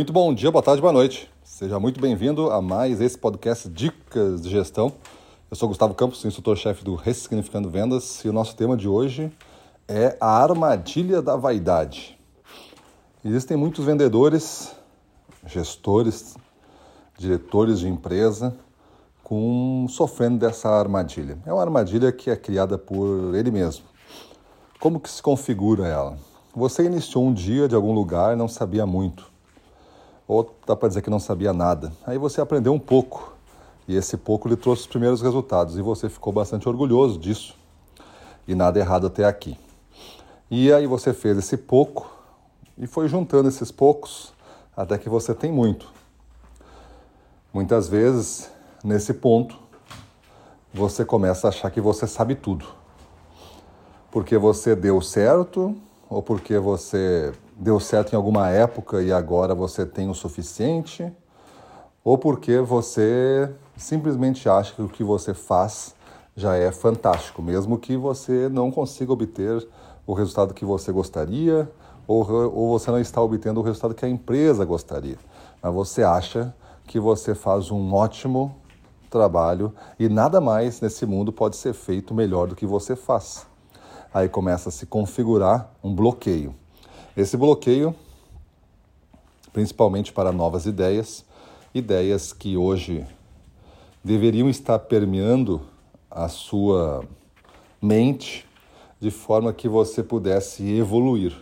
Muito bom dia, boa tarde, boa noite. Seja muito bem-vindo a mais esse podcast Dicas de Gestão. Eu sou Gustavo Campos, instrutor-chefe do Ressignificando Vendas, e o nosso tema de hoje é a armadilha da vaidade. Existem muitos vendedores, gestores, diretores de empresa com sofrendo dessa armadilha. É uma armadilha que é criada por ele mesmo. Como que se configura ela? Você iniciou um dia de algum lugar e não sabia muito. Ou dá para dizer que não sabia nada. Aí você aprendeu um pouco. E esse pouco lhe trouxe os primeiros resultados. E você ficou bastante orgulhoso disso. E nada errado até aqui. E aí você fez esse pouco e foi juntando esses poucos até que você tem muito. Muitas vezes, nesse ponto, você começa a achar que você sabe tudo. Porque você deu certo ou porque você deu certo em alguma época e agora você tem o suficiente, ou porque você simplesmente acha que o que você faz já é fantástico, mesmo que você não consiga obter o resultado que você gostaria, ou, ou você não está obtendo o resultado que a empresa gostaria. Mas você acha que você faz um ótimo trabalho e nada mais nesse mundo pode ser feito melhor do que você faz aí começa a se configurar um bloqueio. Esse bloqueio, principalmente para novas ideias, ideias que hoje deveriam estar permeando a sua mente de forma que você pudesse evoluir.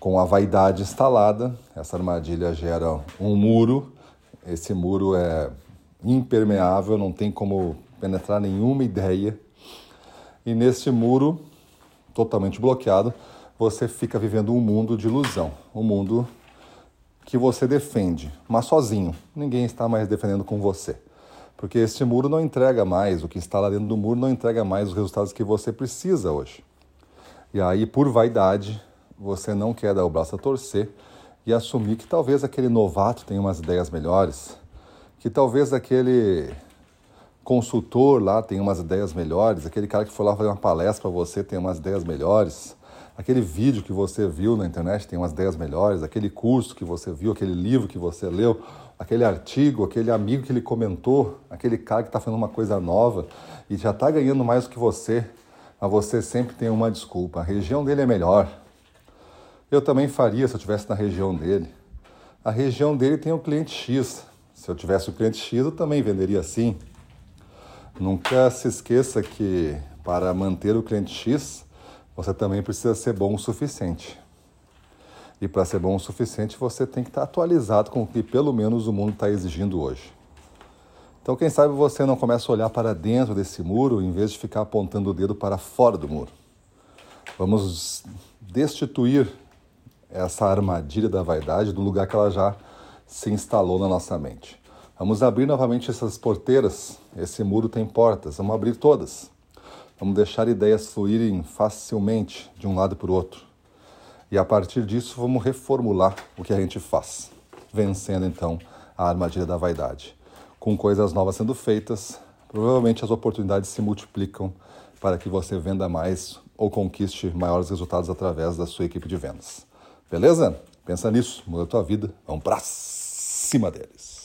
Com a vaidade instalada, essa armadilha gera um muro, esse muro é impermeável, não tem como penetrar nenhuma ideia. E nesse muro totalmente bloqueado, você fica vivendo um mundo de ilusão, um mundo que você defende, mas sozinho. Ninguém está mais defendendo com você. Porque este muro não entrega mais, o que está lá dentro do muro não entrega mais os resultados que você precisa hoje. E aí, por vaidade, você não quer dar o braço a torcer e assumir que talvez aquele novato tenha umas ideias melhores, que talvez aquele consultor lá tem umas ideias melhores, aquele cara que foi lá fazer uma palestra para você tem umas ideias melhores, aquele vídeo que você viu na internet tem umas ideias melhores, aquele curso que você viu, aquele livro que você leu, aquele artigo, aquele amigo que ele comentou, aquele cara que está fazendo uma coisa nova e já está ganhando mais do que você, mas você sempre tem uma desculpa. A região dele é melhor. Eu também faria se eu estivesse na região dele. A região dele tem o cliente X. Se eu tivesse o cliente X, eu também venderia assim. Nunca se esqueça que para manter o cliente X, você também precisa ser bom o suficiente. E para ser bom o suficiente, você tem que estar atualizado com o que pelo menos o mundo está exigindo hoje. Então, quem sabe você não começa a olhar para dentro desse muro em vez de ficar apontando o dedo para fora do muro. Vamos destituir essa armadilha da vaidade do lugar que ela já se instalou na nossa mente. Vamos abrir novamente essas porteiras. Esse muro tem portas. Vamos abrir todas. Vamos deixar ideias fluírem facilmente de um lado para o outro. E a partir disso, vamos reformular o que a gente faz, vencendo então a armadilha da vaidade. Com coisas novas sendo feitas, provavelmente as oportunidades se multiplicam para que você venda mais ou conquiste maiores resultados através da sua equipe de vendas. Beleza? Pensa nisso, muda a tua vida. Vamos para cima deles.